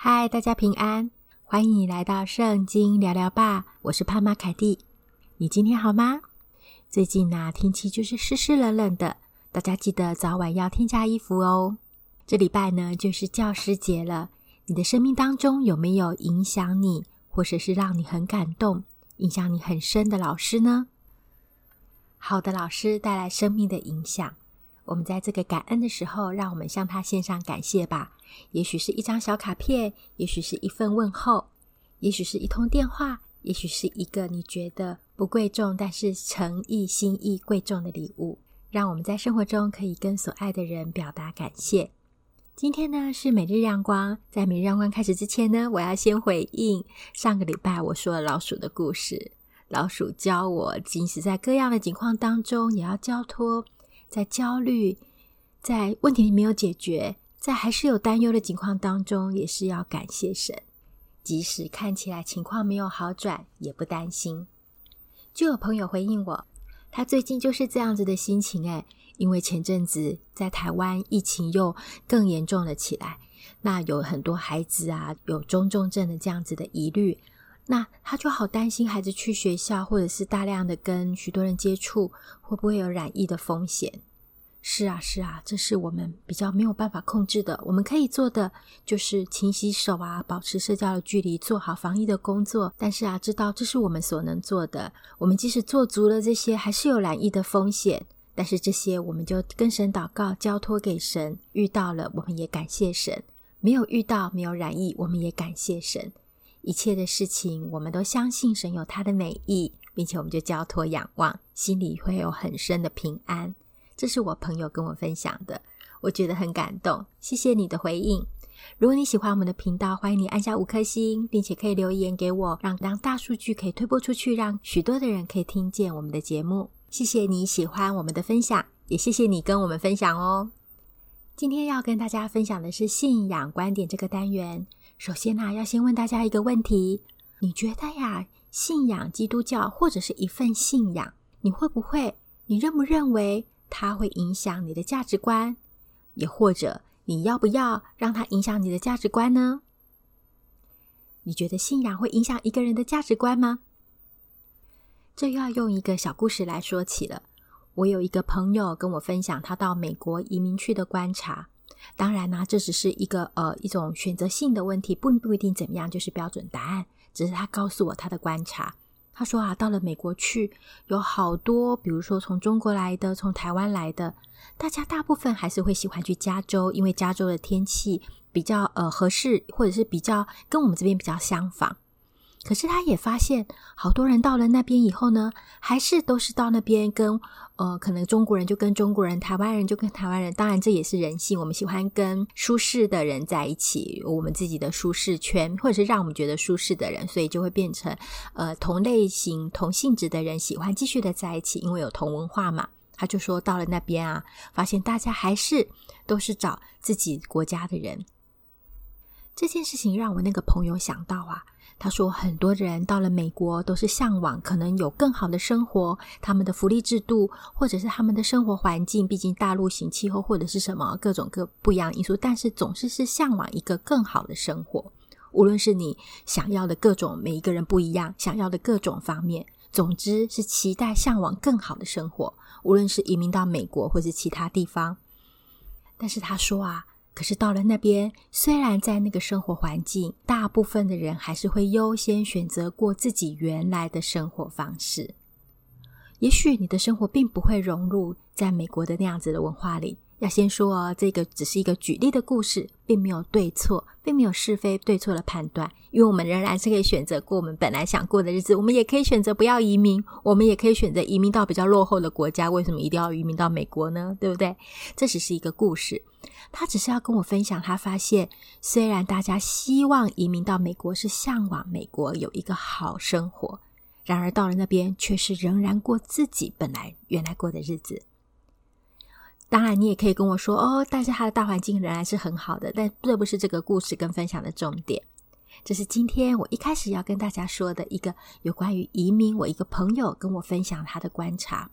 嗨，大家平安，欢迎你来到圣经聊聊吧。我是潘妈凯蒂，你今天好吗？最近呢，天气就是湿湿冷冷的，大家记得早晚要添加衣服哦。这礼拜呢，就是教师节了。你的生命当中有没有影响你，或者是让你很感动、影响你很深的老师呢？好的老师带来生命的影响。我们在这个感恩的时候，让我们向他献上感谢吧。也许是一张小卡片，也许是一份问候，也许是一通电话，也许是一个你觉得不贵重，但是诚意、心意贵重的礼物。让我们在生活中可以跟所爱的人表达感谢。今天呢，是每日亮光，在每日亮光开始之前呢，我要先回应上个礼拜我说了老鼠的故事。老鼠教我，即使在各样的境况当中，也要交托。在焦虑，在问题没有解决，在还是有担忧的情况当中，也是要感谢神。即使看起来情况没有好转，也不担心。就有朋友回应我，他最近就是这样子的心情诶，因为前阵子在台湾疫情又更严重了起来，那有很多孩子啊有中重症的这样子的疑虑。那他就好担心孩子去学校，或者是大量的跟许多人接触，会不会有染疫的风险？是啊，是啊，这是我们比较没有办法控制的。我们可以做的就是勤洗手啊，保持社交的距离，做好防疫的工作。但是啊，知道这是我们所能做的。我们即使做足了这些，还是有染疫的风险。但是这些，我们就跟神祷告，交托给神。遇到了，我们也感谢神；没有遇到，没有染疫，我们也感谢神。一切的事情，我们都相信神有他的美意，并且我们就交托仰望，心里会有很深的平安。这是我朋友跟我分享的，我觉得很感动。谢谢你的回应。如果你喜欢我们的频道，欢迎你按下五颗星，并且可以留言给我，让让大数据可以推播出去，让许多的人可以听见我们的节目。谢谢你喜欢我们的分享，也谢谢你跟我们分享哦。今天要跟大家分享的是信仰观点这个单元。首先呢，要先问大家一个问题：你觉得呀，信仰基督教或者是一份信仰，你会不会？你认不认为它会影响你的价值观？也或者你要不要让它影响你的价值观呢？你觉得信仰会影响一个人的价值观吗？这又要用一个小故事来说起了。我有一个朋友跟我分享他到美国移民去的观察。当然呢，这只是一个呃一种选择性的问题，不不一定怎么样就是标准答案。只是他告诉我他的观察。他说啊，到了美国去，有好多，比如说从中国来的，从台湾来的，大家大部分还是会喜欢去加州，因为加州的天气比较呃合适，或者是比较跟我们这边比较相仿。可是他也发现，好多人到了那边以后呢，还是都是到那边跟呃，可能中国人就跟中国人，台湾人就跟台湾人。当然，这也是人性，我们喜欢跟舒适的人在一起，我们自己的舒适圈，或者是让我们觉得舒适的人，所以就会变成呃同类型、同性质的人喜欢继续的在一起，因为有同文化嘛。他就说到了那边啊，发现大家还是都是找自己国家的人。这件事情让我那个朋友想到啊。他说，很多人到了美国都是向往可能有更好的生活，他们的福利制度，或者是他们的生活环境，毕竟大陆型气候或者是什么各种各不一样因素，但是总是是向往一个更好的生活。无论是你想要的各种，每一个人不一样，想要的各种方面，总之是期待向往更好的生活。无论是移民到美国或是其他地方，但是他说啊。可是到了那边，虽然在那个生活环境，大部分的人还是会优先选择过自己原来的生活方式。也许你的生活并不会融入在美国的那样子的文化里。要先说哦，这个只是一个举例的故事，并没有对错，并没有是非对错的判断，因为我们仍然是可以选择过我们本来想过的日子，我们也可以选择不要移民，我们也可以选择移民到比较落后的国家。为什么一定要移民到美国呢？对不对？这只是一个故事，他只是要跟我分享，他发现虽然大家希望移民到美国是向往美国有一个好生活，然而到了那边却是仍然过自己本来原来过的日子。当然，你也可以跟我说哦，但是它的大环境仍然是很好的。但这不是这个故事跟分享的重点。这是今天我一开始要跟大家说的一个有关于移民。我一个朋友跟我分享他的观察。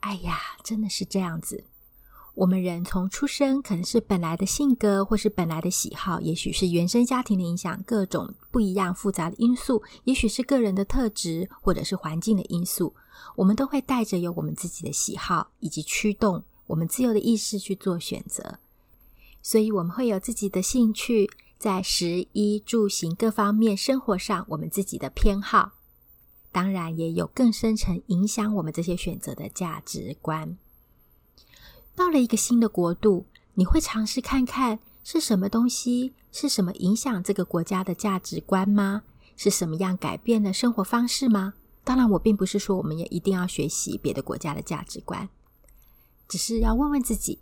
哎呀，真的是这样子。我们人从出生可能是本来的性格，或是本来的喜好，也许是原生家庭的影响，各种不一样复杂的因素，也许是个人的特质，或者是环境的因素，我们都会带着有我们自己的喜好，以及驱动我们自由的意识去做选择。所以，我们会有自己的兴趣，在食衣住行各方面生活上，我们自己的偏好，当然也有更深层影响我们这些选择的价值观。到了一个新的国度，你会尝试看看是什么东西，是什么影响这个国家的价值观吗？是什么样改变的生活方式吗？当然，我并不是说我们也一定要学习别的国家的价值观，只是要问问自己：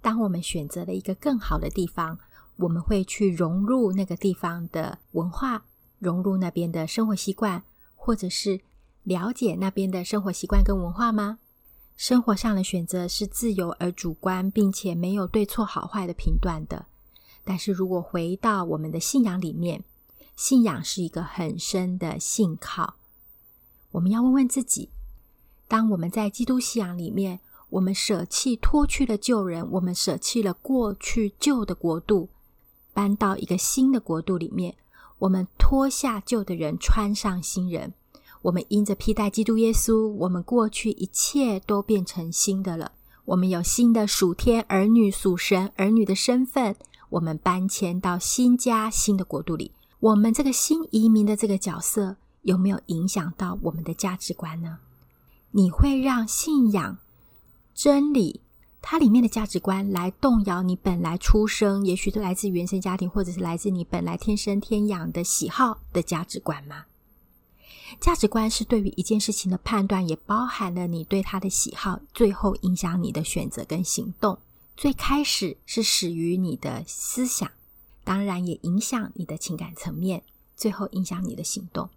当我们选择了一个更好的地方，我们会去融入那个地方的文化，融入那边的生活习惯，或者是了解那边的生活习惯跟文化吗？生活上的选择是自由而主观，并且没有对错好坏的评断的。但是如果回到我们的信仰里面，信仰是一个很深的信靠。我们要问问自己：当我们在基督信仰里面，我们舍弃脱去了旧人，我们舍弃了过去旧的国度，搬到一个新的国度里面，我们脱下旧的人，穿上新人。我们因着披戴基督耶稣，我们过去一切都变成新的了。我们有新的属天儿女、属神儿女的身份。我们搬迁到新家、新的国度里。我们这个新移民的这个角色，有没有影响到我们的价值观呢？你会让信仰、真理，它里面的价值观来动摇你本来出生，也许是来自原生家庭，或者是来自你本来天生天养的喜好的价值观吗？价值观是对于一件事情的判断，也包含了你对它的喜好，最后影响你的选择跟行动。最开始是始于你的思想，当然也影响你的情感层面，最后影响你的行动。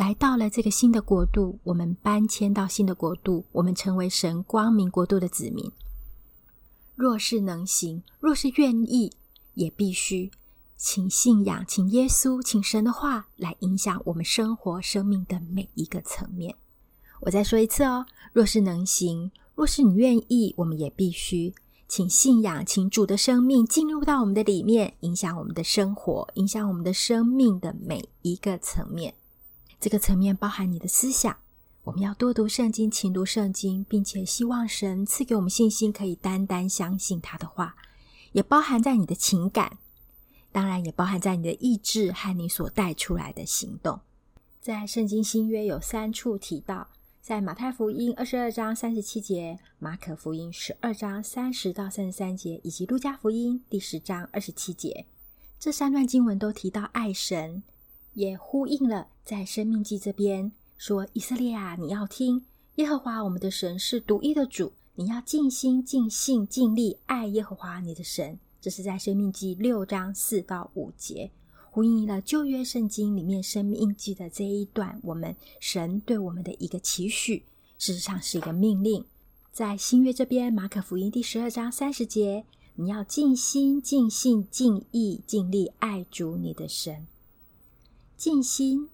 来到了这个新的国度，我们搬迁到新的国度，我们成为神光明国度的子民。若是能行，若是愿意，也必须。请信仰，请耶稣，请神的话来影响我们生活生命的每一个层面。我再说一次哦，若是能行，若是你愿意，我们也必须。请信仰，请主的生命进入到我们的里面，影响我们的生活，影响我们的生命的每一个层面。这个层面包含你的思想，我们要多读圣经，勤读圣经，并且希望神赐给我们信心，可以单单相信他的话，也包含在你的情感。当然也包含在你的意志和你所带出来的行动。在圣经新约有三处提到，在马太福音二十二章三十七节、马可福音十二章三十到三十三节，以及路加福音第十章二十七节，这三段经文都提到爱神，也呼应了在生命记这边说：“以色列啊，你要听，耶和华我们的神是独一的主，你要尽心、尽性、尽力爱耶和华你的神。”这是在《生命记》六章四到五节，呼应了旧约圣经里面《生命记》的这一段，我们神对我们的一个期许，事实上是一个命令。在新约这边，《马可福音》第十二章三十节，你要尽心、尽性、尽意、尽力爱主你的神。尽心、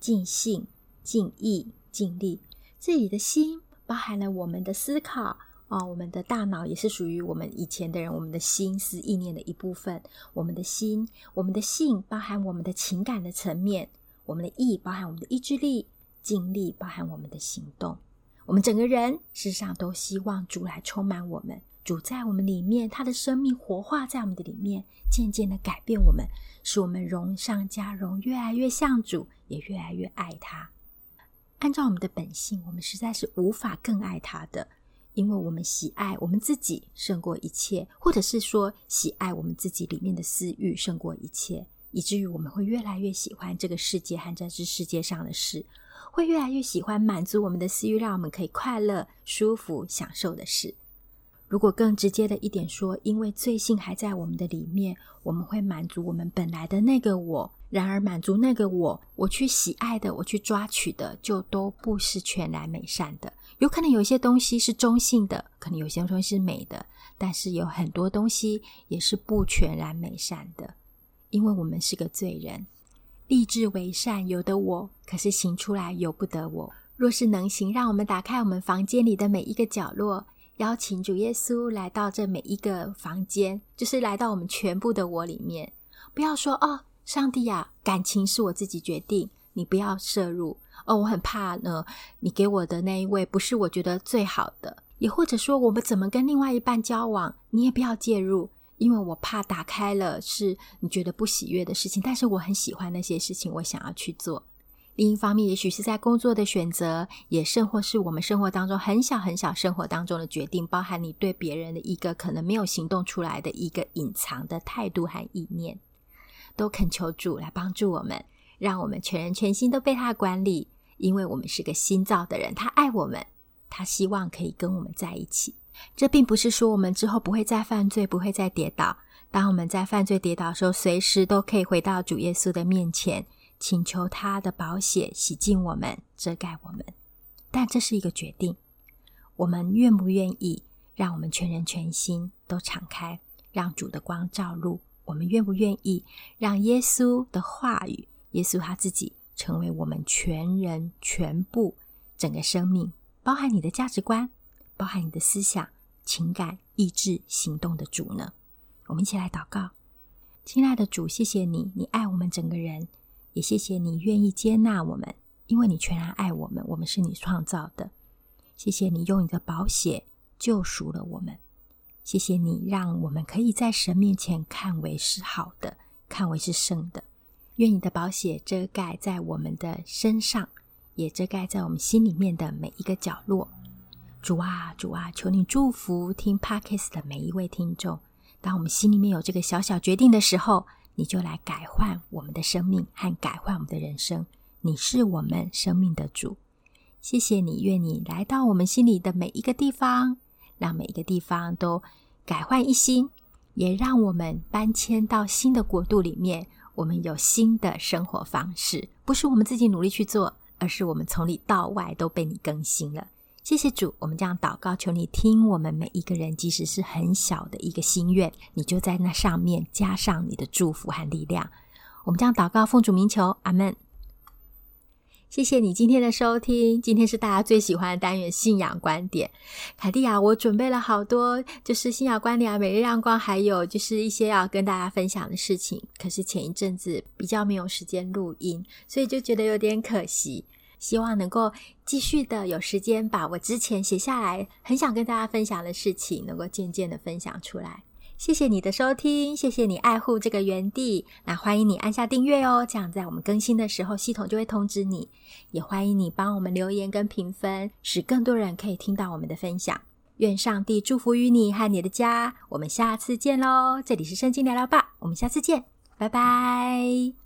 尽性、尽意、尽力，这里的心包含了我们的思考。哦，我们的大脑也是属于我们以前的人，我们的心是意念的一部分。我们的心，我们的性，包含我们的情感的层面；我们的意，包含我们的意志力；精力，包含我们的行动。我们整个人，事上都希望主来充满我们，主在我们里面，他的生命活化在我们的里面，渐渐的改变我们，使我们荣上加荣，越来越像主，也越来越爱他。按照我们的本性，我们实在是无法更爱他的。因为我们喜爱我们自己胜过一切，或者是说喜爱我们自己里面的私欲胜过一切，以至于我们会越来越喜欢这个世界和在这世界上的事，会越来越喜欢满足我们的私欲，让我们可以快乐、舒服、享受的事。如果更直接的一点说，因为罪性还在我们的里面，我们会满足我们本来的那个我。然而，满足那个我，我去喜爱的，我去抓取的，就都不是全然美善的。有可能有些东西是中性的，可能有些东西是美的，但是有很多东西也是不全然美善的。因为我们是个罪人，立志为善有的我，可是行出来由不得我。若是能行，让我们打开我们房间里的每一个角落，邀请主耶稣来到这每一个房间，就是来到我们全部的我里面。不要说哦，上帝啊，感情是我自己决定，你不要涉入。哦，我很怕呢，你给我的那一位不是我觉得最好的。也或者说，我们怎么跟另外一半交往，你也不要介入，因为我怕打开了是你觉得不喜悦的事情。但是我很喜欢那些事情，我想要去做。另一方面，也许是在工作的选择，也甚或是我们生活当中很小很小生活当中的决定，包含你对别人的一个可能没有行动出来的一个隐藏的态度和意念，都恳求主来帮助我们，让我们全人全心都被他管理，因为我们是个新造的人，他爱我们，他希望可以跟我们在一起。这并不是说我们之后不会再犯罪，不会再跌倒。当我们在犯罪跌倒的时候，随时都可以回到主耶稣的面前。请求他的宝血洗净我们，遮盖我们，但这是一个决定。我们愿不愿意让我们全人全心都敞开，让主的光照入？我们愿不愿意让耶稣的话语、耶稣他自己成为我们全人全部整个生命，包含你的价值观，包含你的思想、情感、意志、行动的主呢？我们一起来祷告，亲爱的主，谢谢你，你爱我们整个人。也谢谢你愿意接纳我们，因为你全然爱我们，我们是你创造的。谢谢你用你的宝血救赎了我们，谢谢你让我们可以在神面前看为是好的，看为是圣的。愿你的宝血遮盖在我们的身上，也遮盖在我们心里面的每一个角落。主啊，主啊，求你祝福听 Podcast 的每一位听众。当我们心里面有这个小小决定的时候，你就来改换我们的生命和改换我们的人生。你是我们生命的主，谢谢你，愿你来到我们心里的每一个地方，让每一个地方都改换一新，也让我们搬迁到新的国度里面。我们有新的生活方式，不是我们自己努力去做，而是我们从里到外都被你更新了。谢谢主，我们这样祷告，求你听我们每一个人，即使是很小的一个心愿，你就在那上面加上你的祝福和力量。我们这样祷告，奉主名求，阿门。谢谢你今天的收听，今天是大家最喜欢的单元——信仰观点。凯蒂啊，我准备了好多，就是信仰观点啊，每日亮光，还有就是一些要跟大家分享的事情。可是前一阵子比较没有时间录音，所以就觉得有点可惜。希望能够继续的有时间，把我之前写下来很想跟大家分享的事情，能够渐渐的分享出来。谢谢你的收听，谢谢你爱护这个园地。那欢迎你按下订阅哦，这样在我们更新的时候，系统就会通知你。也欢迎你帮我们留言跟评分，使更多人可以听到我们的分享。愿上帝祝福于你和你的家。我们下次见喽！这里是圣经聊聊吧，我们下次见，拜拜。